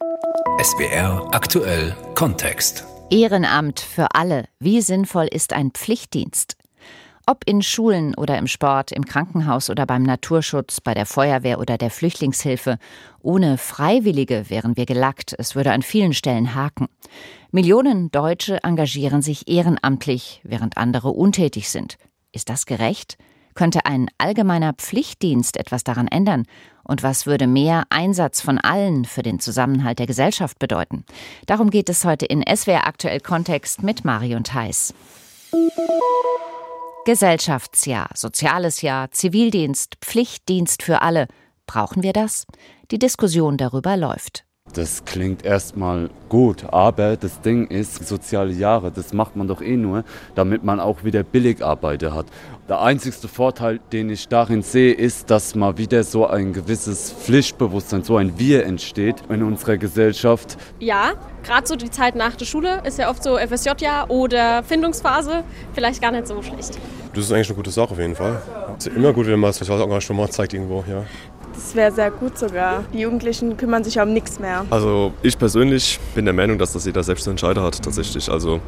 SBR aktuell Kontext. Ehrenamt für alle. Wie sinnvoll ist ein Pflichtdienst? Ob in Schulen oder im Sport, im Krankenhaus oder beim Naturschutz, bei der Feuerwehr oder der Flüchtlingshilfe. Ohne Freiwillige wären wir gelackt. Es würde an vielen Stellen haken. Millionen Deutsche engagieren sich ehrenamtlich, während andere untätig sind. Ist das gerecht? Könnte ein allgemeiner Pflichtdienst etwas daran ändern? Und was würde mehr Einsatz von allen für den Zusammenhalt der Gesellschaft bedeuten? Darum geht es heute in SWR Aktuell Kontext mit Marion Theis. Gesellschaftsjahr, soziales Jahr, Zivildienst, Pflichtdienst für alle. Brauchen wir das? Die Diskussion darüber läuft. Das klingt erstmal gut, aber das Ding ist, soziale Jahre, das macht man doch eh nur, damit man auch wieder Billigarbeiter hat. Der einzigste Vorteil, den ich darin sehe, ist, dass mal wieder so ein gewisses Pflichtbewusstsein, so ein Wir entsteht in unserer Gesellschaft. Ja, gerade so die Zeit nach der Schule ist ja oft so FSJ-Jahr oder Findungsphase, vielleicht gar nicht so schlecht. Das ist eigentlich eine gute Sache auf jeden Fall. Es ist immer gut, wenn man das soziales Engagement zeigt irgendwo, ja. Das wäre sehr gut sogar. Die Jugendlichen kümmern sich um nichts mehr. Also ich persönlich bin der Meinung, dass das jeder selbst zu entscheiden hat tatsächlich. Also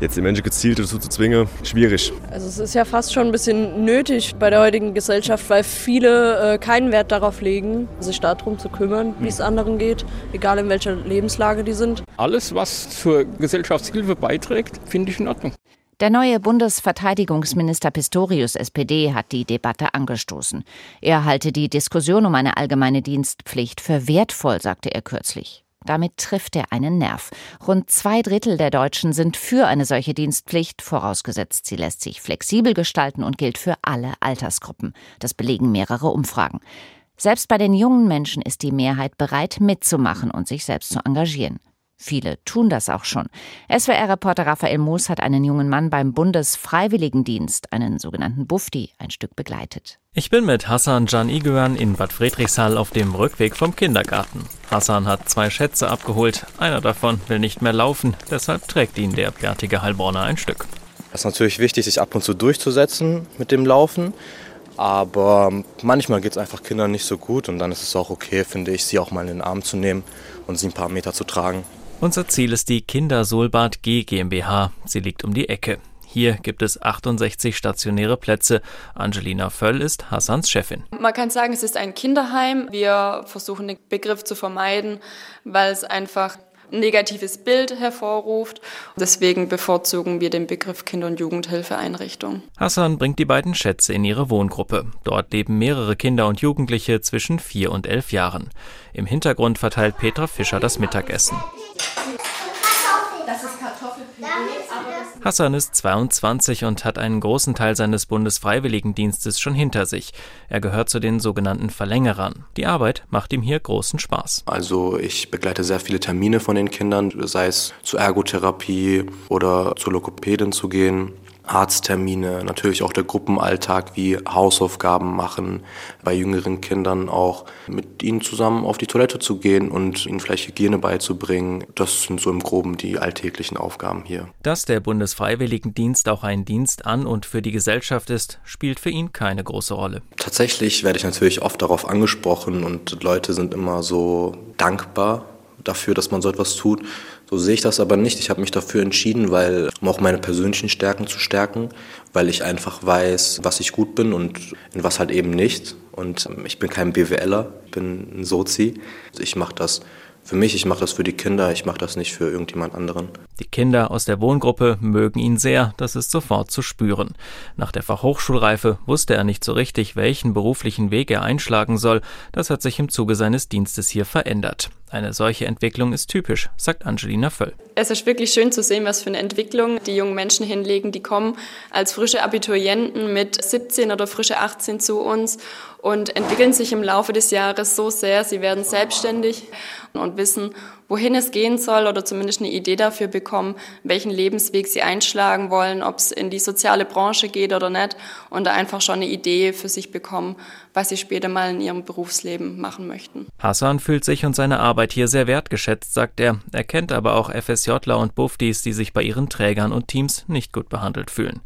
jetzt die Menschen gezielt dazu zu zwingen, schwierig. Also es ist ja fast schon ein bisschen nötig bei der heutigen Gesellschaft, weil viele äh, keinen Wert darauf legen, sich darum zu kümmern, wie es anderen geht, egal in welcher Lebenslage die sind. Alles, was zur Gesellschaftshilfe beiträgt, finde ich in Ordnung. Der neue Bundesverteidigungsminister Pistorius SPD hat die Debatte angestoßen. Er halte die Diskussion um eine allgemeine Dienstpflicht für wertvoll, sagte er kürzlich. Damit trifft er einen Nerv. Rund zwei Drittel der Deutschen sind für eine solche Dienstpflicht, vorausgesetzt sie lässt sich flexibel gestalten und gilt für alle Altersgruppen. Das belegen mehrere Umfragen. Selbst bei den jungen Menschen ist die Mehrheit bereit, mitzumachen und sich selbst zu engagieren. Viele tun das auch schon. SWR-Reporter Raphael Moos hat einen jungen Mann beim Bundesfreiwilligendienst, einen sogenannten Bufti, ein Stück begleitet. Ich bin mit Hassan Can Igüan in Bad Friedrichshall auf dem Rückweg vom Kindergarten. Hassan hat zwei Schätze abgeholt. Einer davon will nicht mehr laufen, deshalb trägt ihn der bärtige Heilbronner ein Stück. Es ist natürlich wichtig, sich ab und zu durchzusetzen mit dem Laufen. Aber manchmal geht es einfach Kindern nicht so gut und dann ist es auch okay, finde ich, sie auch mal in den Arm zu nehmen und sie ein paar Meter zu tragen. Unser Ziel ist die Kindersolbad G GmbH. Sie liegt um die Ecke. Hier gibt es 68 stationäre Plätze. Angelina Völl ist Hassans Chefin. Man kann sagen, es ist ein Kinderheim. Wir versuchen den Begriff zu vermeiden, weil es einfach ein negatives Bild hervorruft. Deswegen bevorzugen wir den Begriff Kinder- und Jugendhilfeeinrichtung. Hassan bringt die beiden Schätze in ihre Wohngruppe. Dort leben mehrere Kinder und Jugendliche zwischen vier und elf Jahren. Im Hintergrund verteilt Petra Fischer das Mittagessen. Hassan ist 22 und hat einen großen Teil seines Bundesfreiwilligendienstes schon hinter sich. Er gehört zu den sogenannten Verlängerern. Die Arbeit macht ihm hier großen Spaß. Also ich begleite sehr viele Termine von den Kindern, sei es zur Ergotherapie oder zur Lokopädin zu gehen Arzttermine, natürlich auch der Gruppenalltag wie Hausaufgaben machen, bei jüngeren Kindern auch mit ihnen zusammen auf die Toilette zu gehen und ihnen vielleicht Hygiene beizubringen. Das sind so im groben die alltäglichen Aufgaben hier. Dass der Bundesfreiwilligendienst auch ein Dienst an und für die Gesellschaft ist, spielt für ihn keine große Rolle. Tatsächlich werde ich natürlich oft darauf angesprochen und Leute sind immer so dankbar dafür, dass man so etwas tut. So sehe ich das aber nicht. Ich habe mich dafür entschieden, weil um auch meine persönlichen Stärken zu stärken, weil ich einfach weiß, was ich gut bin und in was halt eben nicht. Und ich bin kein BWLer, ich bin ein Sozi. Ich mache das für mich, ich mache das für die Kinder, ich mache das nicht für irgendjemand anderen. Die Kinder aus der Wohngruppe mögen ihn sehr, das ist sofort zu spüren. Nach der Fachhochschulreife wusste er nicht so richtig, welchen beruflichen Weg er einschlagen soll. Das hat sich im Zuge seines Dienstes hier verändert. Eine solche Entwicklung ist typisch, sagt Angelina Völl. Es ist wirklich schön zu sehen, was für eine Entwicklung die jungen Menschen hinlegen. Die kommen als frische Abiturienten mit 17 oder frische 18 zu uns und entwickeln sich im Laufe des Jahres so sehr. Sie werden selbstständig und wissen, wohin es gehen soll oder zumindest eine Idee dafür bekommen, welchen Lebensweg sie einschlagen wollen, ob es in die soziale Branche geht oder nicht und da einfach schon eine Idee für sich bekommen, was sie später mal in ihrem Berufsleben machen möchten. Hassan fühlt sich und seine Arbeit hier sehr wertgeschätzt, sagt er. Er kennt aber auch FSJler und Buftis, die sich bei ihren Trägern und Teams nicht gut behandelt fühlen.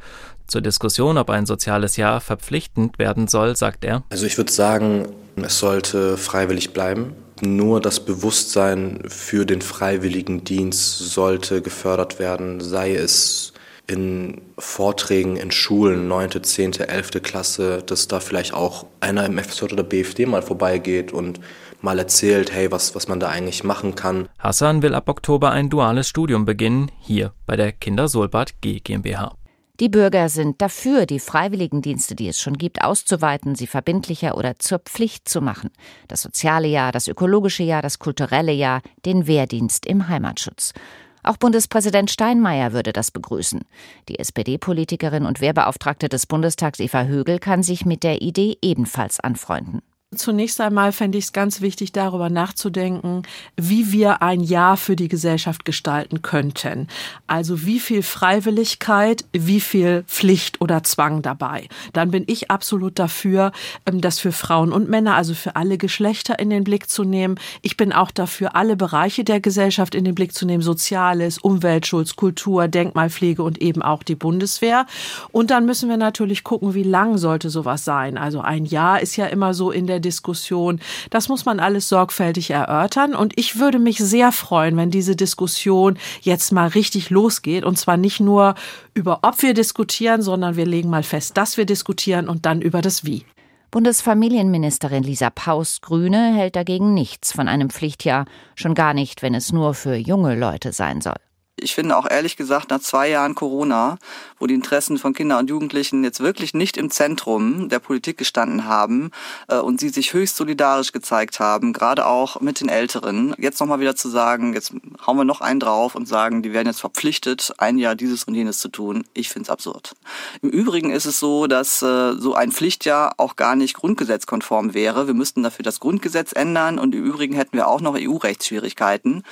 Zur Diskussion, ob ein soziales Jahr verpflichtend werden soll, sagt er. Also ich würde sagen, es sollte freiwillig bleiben Nur das Bewusstsein für den freiwilligen Dienst sollte gefördert werden, sei es in Vorträgen in Schulen, 9., 10., 11. Klasse, dass da vielleicht auch einer im FSJ oder BFD mal vorbeigeht und mal erzählt, hey, was, was man da eigentlich machen kann. Hassan will ab Oktober ein duales Studium beginnen, hier bei der Kindersolbad G GmbH. Die Bürger sind dafür, die Freiwilligendienste, die es schon gibt, auszuweiten, sie verbindlicher oder zur Pflicht zu machen. Das soziale Jahr, das ökologische Jahr, das kulturelle Jahr, den Wehrdienst im Heimatschutz. Auch Bundespräsident Steinmeier würde das begrüßen. Die SPD-Politikerin und Wehrbeauftragte des Bundestags Eva Högel kann sich mit der Idee ebenfalls anfreunden. Zunächst einmal fände ich es ganz wichtig, darüber nachzudenken, wie wir ein Jahr für die Gesellschaft gestalten könnten. Also wie viel Freiwilligkeit, wie viel Pflicht oder Zwang dabei. Dann bin ich absolut dafür, ähm, das für Frauen und Männer, also für alle Geschlechter in den Blick zu nehmen. Ich bin auch dafür, alle Bereiche der Gesellschaft in den Blick zu nehmen. Soziales, Umweltschutz, Kultur, Denkmalpflege und eben auch die Bundeswehr. Und dann müssen wir natürlich gucken, wie lang sollte sowas sein. Also ein Jahr ist ja immer so in der Diskussion. Das muss man alles sorgfältig erörtern. Und ich würde mich sehr freuen, wenn diese Diskussion jetzt mal richtig losgeht. Und zwar nicht nur über, ob wir diskutieren, sondern wir legen mal fest, dass wir diskutieren und dann über das Wie. Bundesfamilienministerin Lisa Paus Grüne hält dagegen nichts von einem Pflichtjahr, schon gar nicht, wenn es nur für junge Leute sein soll ich finde auch ehrlich gesagt, nach zwei Jahren Corona, wo die Interessen von Kindern und Jugendlichen jetzt wirklich nicht im Zentrum der Politik gestanden haben äh, und sie sich höchst solidarisch gezeigt haben, gerade auch mit den Älteren, jetzt nochmal wieder zu sagen, jetzt hauen wir noch einen drauf und sagen, die werden jetzt verpflichtet, ein Jahr dieses und jenes zu tun. Ich finde es absurd. Im Übrigen ist es so, dass äh, so ein Pflichtjahr auch gar nicht grundgesetzkonform wäre. Wir müssten dafür das Grundgesetz ändern und im Übrigen hätten wir auch noch EU-Rechtsschwierigkeiten.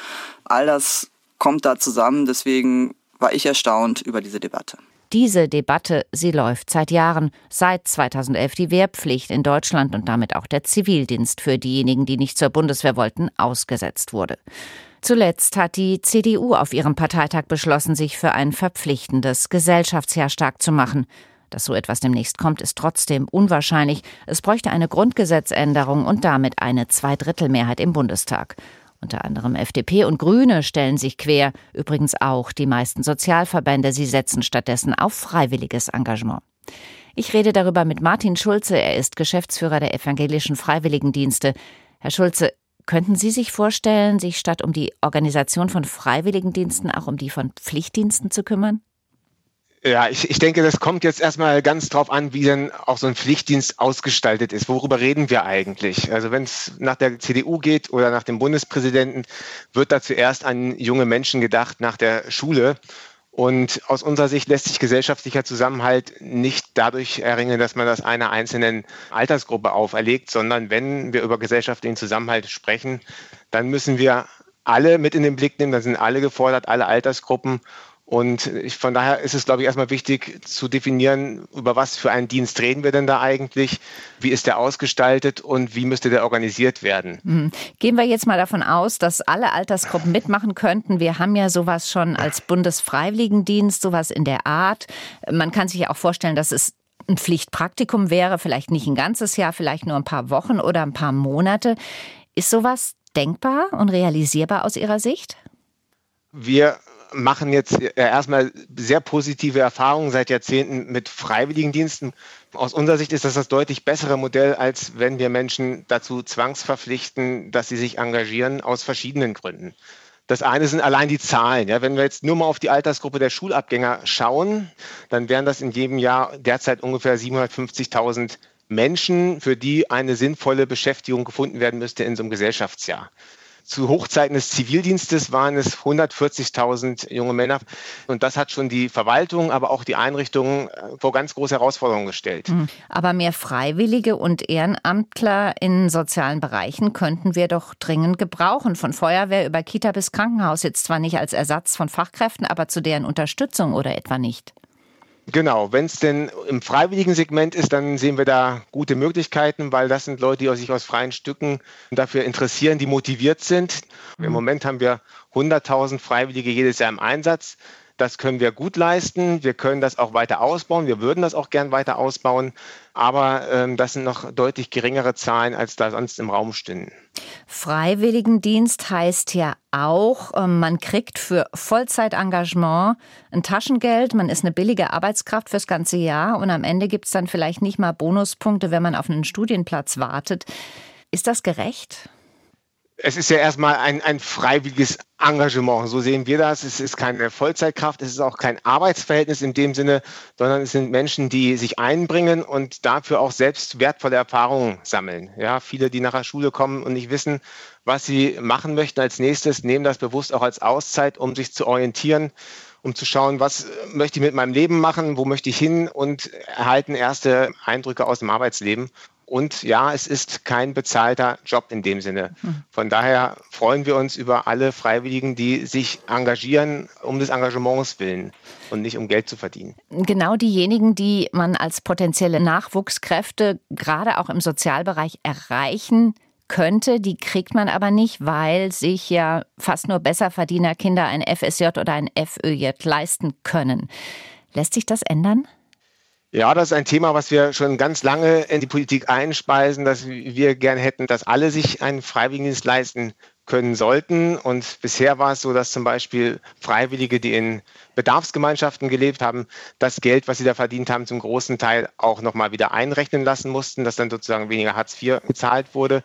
All das kommt da zusammen. Deswegen war ich erstaunt über diese Debatte. Diese Debatte, sie läuft seit Jahren, seit 2011 die Wehrpflicht in Deutschland und damit auch der Zivildienst für diejenigen, die nicht zur Bundeswehr wollten, ausgesetzt wurde. Zuletzt hat die CDU auf ihrem Parteitag beschlossen, sich für ein verpflichtendes Gesellschaftsjahr stark zu machen. Dass so etwas demnächst kommt, ist trotzdem unwahrscheinlich. Es bräuchte eine Grundgesetzänderung und damit eine Zweidrittelmehrheit im Bundestag. Unter anderem FDP und Grüne stellen sich quer, übrigens auch die meisten Sozialverbände. Sie setzen stattdessen auf freiwilliges Engagement. Ich rede darüber mit Martin Schulze. Er ist Geschäftsführer der evangelischen Freiwilligendienste. Herr Schulze, könnten Sie sich vorstellen, sich statt um die Organisation von Freiwilligendiensten auch um die von Pflichtdiensten zu kümmern? Ja, ich, ich denke, das kommt jetzt erstmal ganz drauf an, wie denn auch so ein Pflichtdienst ausgestaltet ist. Worüber reden wir eigentlich? Also wenn es nach der CDU geht oder nach dem Bundespräsidenten, wird da zuerst an junge Menschen gedacht nach der Schule. Und aus unserer Sicht lässt sich gesellschaftlicher Zusammenhalt nicht dadurch erringen, dass man das einer einzelnen Altersgruppe auferlegt, sondern wenn wir über gesellschaftlichen Zusammenhalt sprechen, dann müssen wir alle mit in den Blick nehmen, dann sind alle gefordert, alle Altersgruppen. Und ich, von daher ist es, glaube ich, erstmal wichtig zu definieren, über was für einen Dienst reden wir denn da eigentlich, wie ist der ausgestaltet und wie müsste der organisiert werden. Mhm. Gehen wir jetzt mal davon aus, dass alle Altersgruppen mitmachen könnten. Wir haben ja sowas schon als Bundesfreiwilligendienst, sowas in der Art. Man kann sich ja auch vorstellen, dass es ein Pflichtpraktikum wäre, vielleicht nicht ein ganzes Jahr, vielleicht nur ein paar Wochen oder ein paar Monate. Ist sowas denkbar und realisierbar aus Ihrer Sicht? Wir machen jetzt äh, erstmal sehr positive Erfahrungen seit Jahrzehnten mit Freiwilligendiensten. Aus unserer Sicht ist das das deutlich bessere Modell, als wenn wir Menschen dazu zwangsverpflichten, dass sie sich engagieren, aus verschiedenen Gründen. Das eine sind allein die Zahlen. Ja, wenn wir jetzt nur mal auf die Altersgruppe der Schulabgänger schauen, dann wären das in jedem Jahr derzeit ungefähr 750.000 Menschen, für die eine sinnvolle Beschäftigung gefunden werden müsste in so einem Gesellschaftsjahr. Zu Hochzeiten des Zivildienstes waren es 140.000 junge Männer. Und das hat schon die Verwaltung, aber auch die Einrichtungen äh, vor ganz große Herausforderungen gestellt. Hm. Aber mehr Freiwillige und Ehrenamtler in sozialen Bereichen könnten wir doch dringend gebrauchen. Von Feuerwehr über Kita bis Krankenhaus jetzt zwar nicht als Ersatz von Fachkräften, aber zu deren Unterstützung oder etwa nicht. Genau, wenn es denn im freiwilligen Segment ist, dann sehen wir da gute Möglichkeiten, weil das sind Leute, die sich aus freien Stücken dafür interessieren, die motiviert sind. Mhm. Im Moment haben wir 100.000 Freiwillige jedes Jahr im Einsatz. Das können wir gut leisten. Wir können das auch weiter ausbauen. Wir würden das auch gern weiter ausbauen. Aber ähm, das sind noch deutlich geringere Zahlen, als da sonst im Raum stehen. Freiwilligendienst heißt ja auch, ähm, man kriegt für Vollzeitengagement ein Taschengeld, man ist eine billige Arbeitskraft fürs ganze Jahr und am Ende gibt es dann vielleicht nicht mal Bonuspunkte, wenn man auf einen Studienplatz wartet. Ist das gerecht? Es ist ja erstmal ein, ein freiwilliges Engagement. So sehen wir das. Es ist keine Vollzeitkraft, es ist auch kein Arbeitsverhältnis in dem Sinne, sondern es sind Menschen, die sich einbringen und dafür auch selbst wertvolle Erfahrungen sammeln. Ja, viele, die nach der Schule kommen und nicht wissen, was sie machen möchten als nächstes, nehmen das bewusst auch als Auszeit, um sich zu orientieren, um zu schauen, was möchte ich mit meinem Leben machen, wo möchte ich hin und erhalten erste Eindrücke aus dem Arbeitsleben. Und ja, es ist kein bezahlter Job in dem Sinne. Hm. Von daher freuen wir uns über alle Freiwilligen, die sich engagieren um des Engagements willen und nicht um Geld zu verdienen. Genau diejenigen, die man als potenzielle Nachwuchskräfte gerade auch im Sozialbereich erreichen könnte, die kriegt man aber nicht, weil sich ja fast nur Besserverdienerkinder ein FSJ oder ein FÖJ leisten können. Lässt sich das ändern? Ja, das ist ein Thema, was wir schon ganz lange in die Politik einspeisen, dass wir gerne hätten, dass alle sich einen Freiwilligendienst leisten können sollten. Und bisher war es so, dass zum Beispiel Freiwillige, die in Bedarfsgemeinschaften gelebt haben, das Geld, was sie da verdient haben, zum großen Teil auch nochmal wieder einrechnen lassen mussten, dass dann sozusagen weniger Hartz IV gezahlt wurde.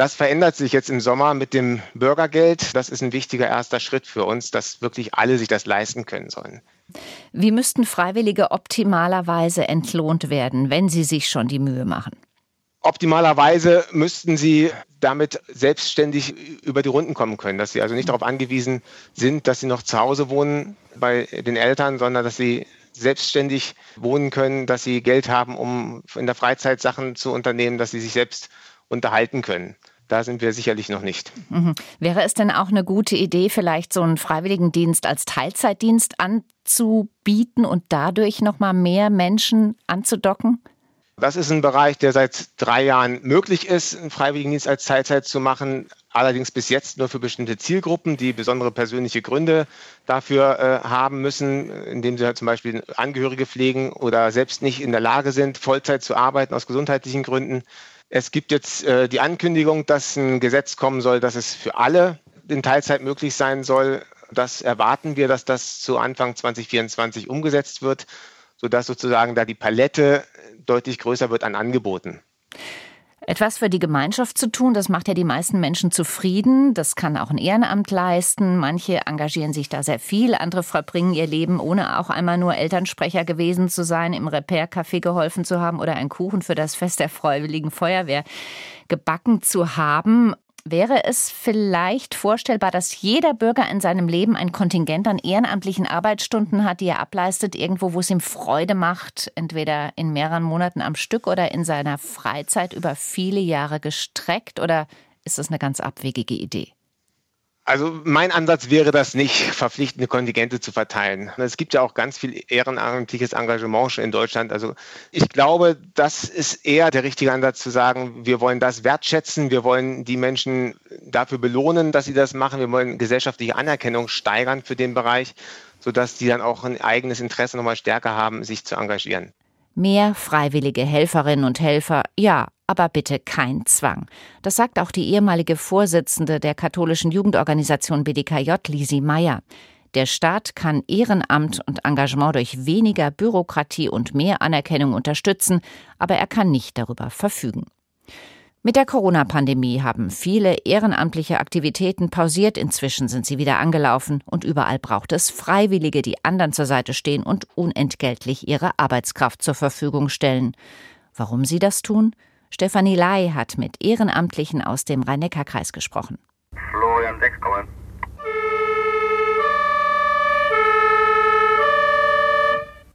Das verändert sich jetzt im Sommer mit dem Bürgergeld. Das ist ein wichtiger erster Schritt für uns, dass wirklich alle sich das leisten können sollen. Wie müssten Freiwillige optimalerweise entlohnt werden, wenn sie sich schon die Mühe machen? Optimalerweise müssten sie damit selbstständig über die Runden kommen können, dass sie also nicht darauf angewiesen sind, dass sie noch zu Hause wohnen bei den Eltern, sondern dass sie selbstständig wohnen können, dass sie Geld haben, um in der Freizeit Sachen zu unternehmen, dass sie sich selbst unterhalten können. Da sind wir sicherlich noch nicht. Mhm. Wäre es denn auch eine gute Idee, vielleicht so einen Freiwilligendienst als Teilzeitdienst anzubieten und dadurch noch mal mehr Menschen anzudocken? Das ist ein Bereich, der seit drei Jahren möglich ist, einen Freiwilligendienst als Teilzeit zu machen. Allerdings bis jetzt nur für bestimmte Zielgruppen, die besondere persönliche Gründe dafür äh, haben müssen, indem sie halt zum Beispiel Angehörige pflegen oder selbst nicht in der Lage sind, Vollzeit zu arbeiten aus gesundheitlichen Gründen. Es gibt jetzt äh, die Ankündigung, dass ein Gesetz kommen soll, dass es für alle in Teilzeit möglich sein soll. Das erwarten wir, dass das zu Anfang 2024 umgesetzt wird, sodass sozusagen da die Palette deutlich größer wird an Angeboten. Etwas für die Gemeinschaft zu tun, das macht ja die meisten Menschen zufrieden. Das kann auch ein Ehrenamt leisten. Manche engagieren sich da sehr viel, andere verbringen ihr Leben, ohne auch einmal nur Elternsprecher gewesen zu sein, im Repair-Café geholfen zu haben oder einen Kuchen für das Fest der Freiwilligen Feuerwehr gebacken zu haben. Wäre es vielleicht vorstellbar, dass jeder Bürger in seinem Leben ein Kontingent an ehrenamtlichen Arbeitsstunden hat, die er ableistet, irgendwo, wo es ihm Freude macht, entweder in mehreren Monaten am Stück oder in seiner Freizeit über viele Jahre gestreckt? Oder ist das eine ganz abwegige Idee? Also mein Ansatz wäre das nicht, verpflichtende Kontingente zu verteilen. Es gibt ja auch ganz viel ehrenamtliches Engagement schon in Deutschland. Also ich glaube, das ist eher der richtige Ansatz zu sagen, wir wollen das wertschätzen, wir wollen die Menschen dafür belohnen, dass sie das machen, wir wollen gesellschaftliche Anerkennung steigern für den Bereich, sodass die dann auch ein eigenes Interesse nochmal stärker haben, sich zu engagieren. Mehr freiwillige Helferinnen und Helfer, ja, aber bitte kein Zwang. Das sagt auch die ehemalige Vorsitzende der katholischen Jugendorganisation BDKJ, Lisi Meyer. Der Staat kann Ehrenamt und Engagement durch weniger Bürokratie und mehr Anerkennung unterstützen, aber er kann nicht darüber verfügen. Mit der Corona-Pandemie haben viele ehrenamtliche Aktivitäten pausiert, inzwischen sind sie wieder angelaufen und überall braucht es Freiwillige, die anderen zur Seite stehen und unentgeltlich ihre Arbeitskraft zur Verfügung stellen. Warum sie das tun? Stefanie Lai hat mit Ehrenamtlichen aus dem Rhein-Neckar-Kreis gesprochen. Florian 6,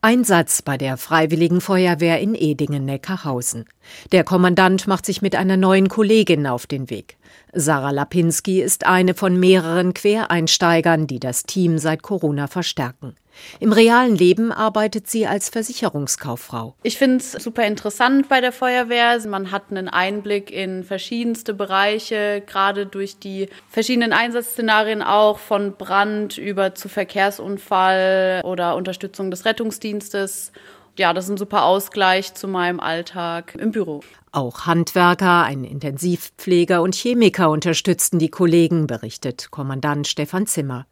Einsatz bei der Freiwilligen Feuerwehr in Edingen-Neckarhausen. Der Kommandant macht sich mit einer neuen Kollegin auf den Weg. Sarah Lapinski ist eine von mehreren Quereinsteigern, die das Team seit Corona verstärken. Im realen Leben arbeitet sie als Versicherungskauffrau. Ich finde es super interessant bei der Feuerwehr. Man hat einen Einblick in verschiedenste Bereiche, gerade durch die verschiedenen Einsatzszenarien auch von Brand über zu Verkehrsunfall oder Unterstützung des Rettungsdienstes. Ja, das ist ein super Ausgleich zu meinem Alltag im Büro. Auch Handwerker, ein Intensivpfleger und Chemiker unterstützten die Kollegen, berichtet Kommandant Stefan Zimmer.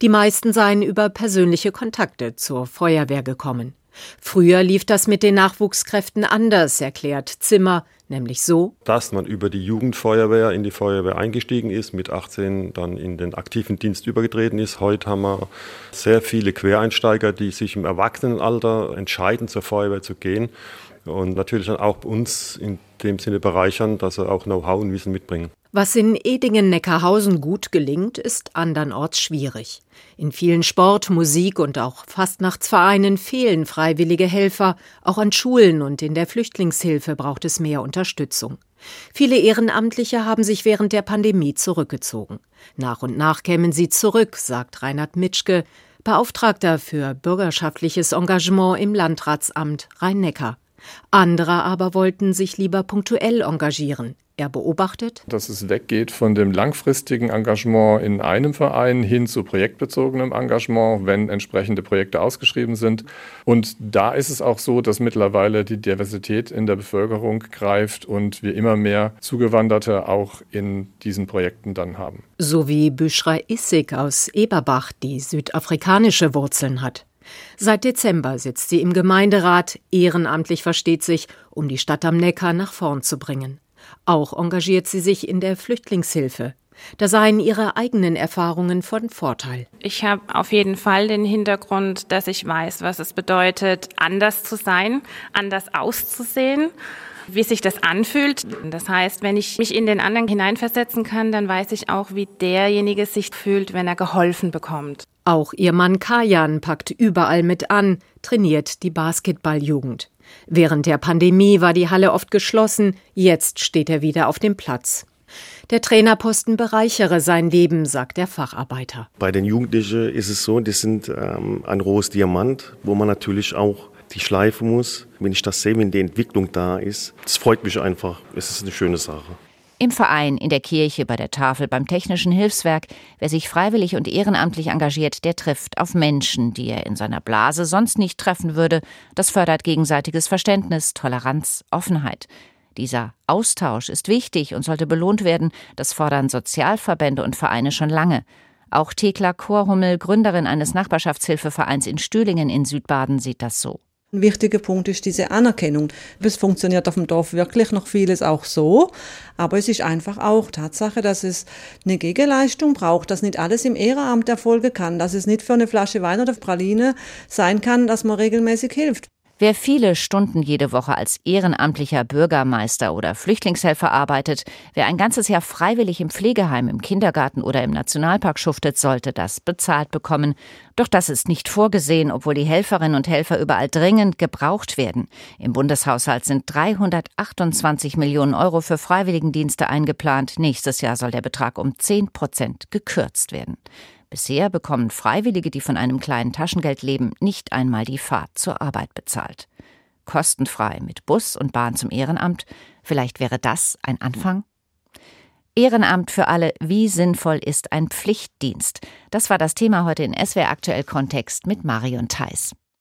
Die meisten seien über persönliche Kontakte zur Feuerwehr gekommen. Früher lief das mit den Nachwuchskräften anders, erklärt Zimmer, nämlich so, dass man über die Jugendfeuerwehr in die Feuerwehr eingestiegen ist, mit 18 dann in den aktiven Dienst übergetreten ist. Heute haben wir sehr viele Quereinsteiger, die sich im Erwachsenenalter entscheiden, zur Feuerwehr zu gehen und natürlich dann auch uns in dem Sinne bereichern, dass sie auch Know-how und Wissen mitbringen. Was in Edingen-Neckarhausen gut gelingt, ist andernorts schwierig. In vielen Sport-, Musik- und auch Fastnachtsvereinen fehlen freiwillige Helfer. Auch an Schulen und in der Flüchtlingshilfe braucht es mehr Unterstützung. Viele Ehrenamtliche haben sich während der Pandemie zurückgezogen. Nach und nach kämen sie zurück, sagt Reinhard Mitschke, Beauftragter für bürgerschaftliches Engagement im Landratsamt Rhein-Neckar. Andere aber wollten sich lieber punktuell engagieren. Er beobachtet, dass es weggeht von dem langfristigen Engagement in einem Verein hin zu projektbezogenem Engagement, wenn entsprechende Projekte ausgeschrieben sind. Und da ist es auch so, dass mittlerweile die Diversität in der Bevölkerung greift und wir immer mehr Zugewanderte auch in diesen Projekten dann haben. So wie Büschra Issig aus Eberbach, die südafrikanische Wurzeln hat. Seit Dezember sitzt sie im Gemeinderat, ehrenamtlich versteht sich, um die Stadt am Neckar nach vorn zu bringen. Auch engagiert sie sich in der Flüchtlingshilfe. Da seien ihre eigenen Erfahrungen von Vorteil. Ich habe auf jeden Fall den Hintergrund, dass ich weiß, was es bedeutet, anders zu sein, anders auszusehen wie sich das anfühlt. Das heißt, wenn ich mich in den anderen hineinversetzen kann, dann weiß ich auch, wie derjenige sich fühlt, wenn er geholfen bekommt. Auch ihr Mann Kajan packt überall mit an, trainiert die Basketballjugend. Während der Pandemie war die Halle oft geschlossen, jetzt steht er wieder auf dem Platz. Der Trainerposten bereichere sein Leben, sagt der Facharbeiter. Bei den Jugendlichen ist es so, die sind ähm, ein rohes Diamant, wo man natürlich auch die Schleife muss. Wenn ich das sehe, wenn die Entwicklung da ist, das freut mich einfach. Es ist eine schöne Sache. Im Verein, in der Kirche, bei der Tafel, beim technischen Hilfswerk. Wer sich freiwillig und ehrenamtlich engagiert, der trifft auf Menschen, die er in seiner Blase sonst nicht treffen würde. Das fördert gegenseitiges Verständnis, Toleranz, Offenheit. Dieser Austausch ist wichtig und sollte belohnt werden. Das fordern Sozialverbände und Vereine schon lange. Auch Thekla Korhummel, Gründerin eines Nachbarschaftshilfevereins in Stühlingen in Südbaden, sieht das so. Ein wichtiger Punkt ist diese Anerkennung. Es funktioniert auf dem Dorf wirklich noch vieles auch so, aber es ist einfach auch Tatsache, dass es eine Gegenleistung braucht, dass nicht alles im Ehrenamt erfolgen kann, dass es nicht für eine Flasche Wein oder Praline sein kann, dass man regelmäßig hilft. Wer viele Stunden jede Woche als ehrenamtlicher Bürgermeister oder Flüchtlingshelfer arbeitet, wer ein ganzes Jahr freiwillig im Pflegeheim, im Kindergarten oder im Nationalpark schuftet, sollte das bezahlt bekommen. Doch das ist nicht vorgesehen, obwohl die Helferinnen und Helfer überall dringend gebraucht werden. Im Bundeshaushalt sind 328 Millionen Euro für Freiwilligendienste eingeplant. Nächstes Jahr soll der Betrag um 10 Prozent gekürzt werden. Bisher bekommen Freiwillige, die von einem kleinen Taschengeld leben, nicht einmal die Fahrt zur Arbeit bezahlt. Kostenfrei mit Bus und Bahn zum Ehrenamt, vielleicht wäre das ein Anfang? Ehrenamt für alle, wie sinnvoll ist ein Pflichtdienst? Das war das Thema heute in SWR aktuell Kontext mit Marion Theiss.